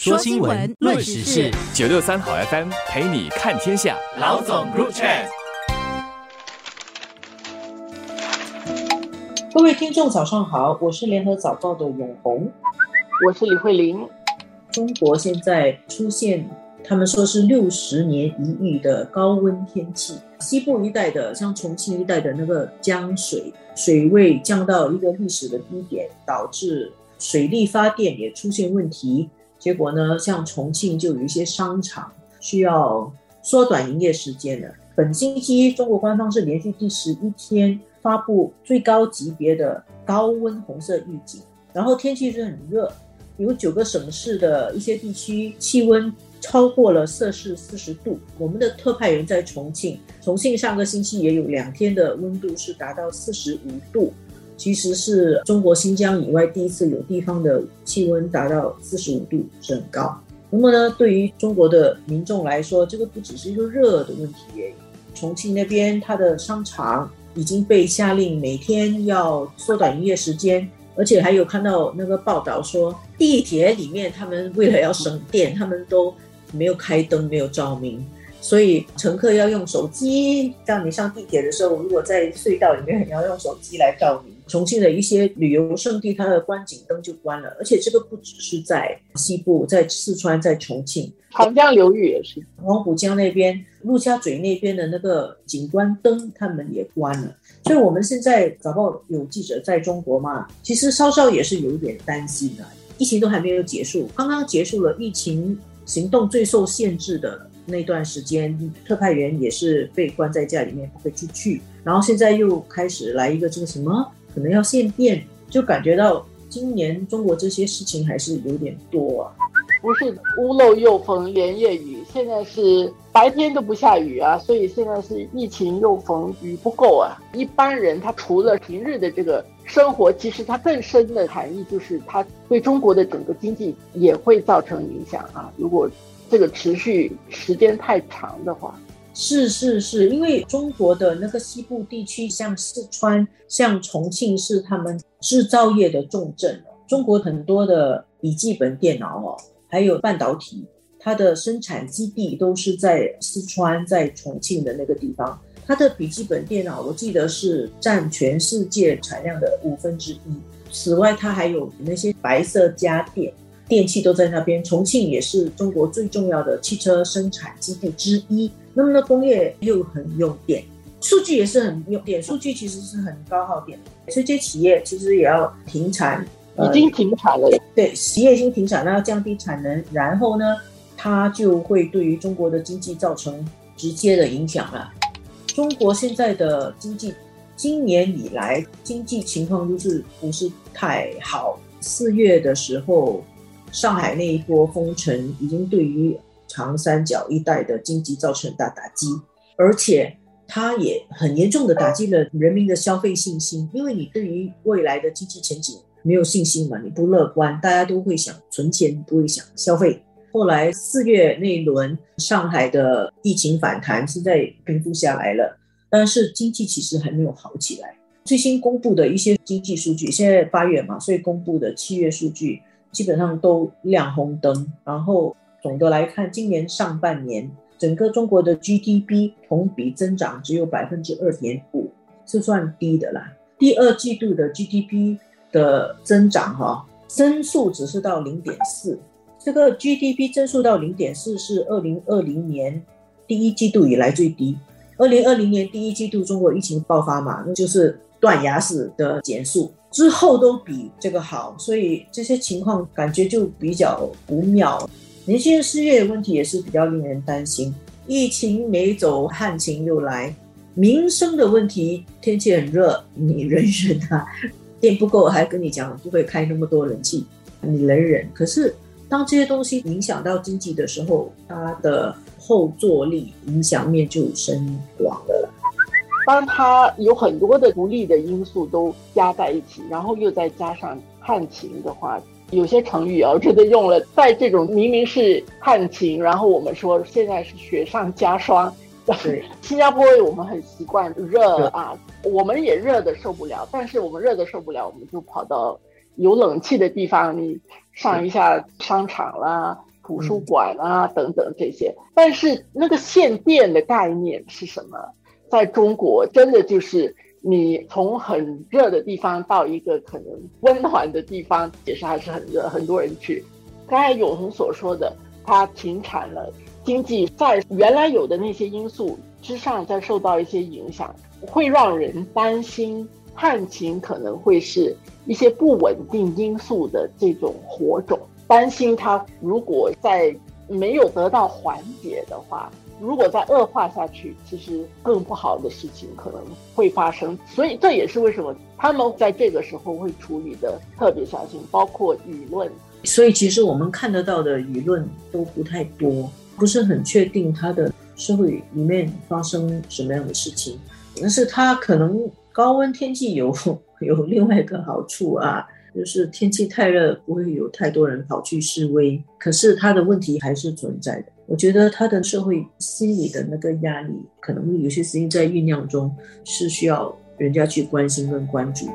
说新闻，论时事，九六三好 FM 陪你看天下。老总 Group Chat，各位听众早上好，我是联合早报的永红，我是李慧玲。中国现在出现，他们说是六十年一遇的高温天气，西部一带的，像重庆一带的那个江水水位降到一个历史的低点，导致水力发电也出现问题。结果呢，像重庆就有一些商场需要缩短营业时间了。本星期中国官方是连续第十一天发布最高级别的高温红色预警，然后天气是很热，有九个省市的一些地区气温超过了摄氏四十度。我们的特派员在重庆，重庆上个星期也有两天的温度是达到四十五度。其实是中国新疆以外第一次有地方的气温达到四十五度，是很高。那么呢，对于中国的民众来说，这个不只是一个热的问题。重庆那边它的商场已经被下令每天要缩短营业时间，而且还有看到那个报道说，地铁里面他们为了要省电，他们都没有开灯，没有照明。所以乘客要用手机，让你上地铁的时候，如果在隧道里面，你要用手机来照明。重庆的一些旅游胜地，它的观景灯就关了，而且这个不只是在西部，在四川，在重庆，长江流域也是，黄浦江那边、陆家嘴那边的那个景观灯，他们也关了。所以我们现在早报有记者在中国嘛，其实稍稍也是有一点担心的，疫情都还没有结束，刚刚结束了疫情行动最受限制的。那段时间，特派员也是被关在家里面，不会出去。然后现在又开始来一个这个什么，可能要限电，就感觉到今年中国这些事情还是有点多啊。不是屋漏又逢连夜雨，现在是白天都不下雨啊，所以现在是疫情又逢雨不够啊。一般人他除了平日的这个生活，其实他更深的含义就是他对中国的整个经济也会造成影响啊。如果这个持续时间太长的话，是是是，因为中国的那个西部地区，像四川、像重庆是他们制造业的重镇。中国很多的笔记本电脑哦，还有半导体，它的生产基地都是在四川、在重庆的那个地方。它的笔记本电脑，我记得是占全世界产量的五分之一。此外，它还有那些白色家电。电器都在那边，重庆也是中国最重要的汽车生产基地之一。那么呢，工业又很用电，数据也是很用电，数据其实是很高耗电，这些企业其实也要停产，已经停产了。对，企业已经停产，那要降低产能，然后呢，它就会对于中国的经济造成直接的影响了。中国现在的经济，今年以来经济情况就是不是太好。四月的时候。上海那一波封城已经对于长三角一带的经济造成很大打击，而且它也很严重的打击了人民的消费信心。因为你对于未来的经济前景没有信心嘛，你不乐观，大家都会想存钱，不会想消费。后来四月那一轮上海的疫情反弹，现在平复下来了，但是经济其实还没有好起来。最新公布的一些经济数据，现在八月嘛，所以公布的七月数据。基本上都亮红灯，然后总的来看，今年上半年整个中国的 GDP 同比增长只有百分之二点五，是算低的啦。第二季度的 GDP 的增长哈增速只是到零点四，这个 GDP 增速到零点四是二零二零年第一季度以来最低。二零二零年第一季度中国疫情爆发嘛，那就是断崖式的减速。之后都比这个好，所以这些情况感觉就比较不妙。年轻人失业的问题也是比较令人担心。疫情没走，旱情又来，民生的问题，天气很热，你忍忍啊，电不够还跟你讲不会开那么多冷气，你忍忍。可是当这些东西影响到经济的时候，它的后坐力影响面就深广了。当它有很多的不利的因素都加在一起，然后又再加上旱情的话，有些成语啊，我觉得用了，在这种明明是旱情，然后我们说现在是雪上加霜。对，新加坡我们很习惯热啊，我们也热的受不了，但是我们热的受不了，我们就跑到有冷气的地方，你上一下商场啦、图书馆啊等等这些。但是那个限电的概念是什么？在中国，真的就是你从很热的地方到一个可能温暖的地方，其实还是很热，很多人去。刚才永恒所说的，它停产了，经济在原来有的那些因素之上再受到一些影响，会让人担心旱情可能会是一些不稳定因素的这种火种，担心它如果在没有得到缓解的话。如果再恶化下去，其实更不好的事情可能会发生。所以这也是为什么他们在这个时候会处理的特别小心，包括舆论。所以其实我们看得到的舆论都不太多，不是很确定他的社会里面发生什么样的事情。但是他可能高温天气有 有另外一个好处啊，就是天气太热不会有太多人跑去示威，可是他的问题还是存在的。我觉得他的社会心理的那个压力，可能有些事情在酝酿中，是需要人家去关心跟关注。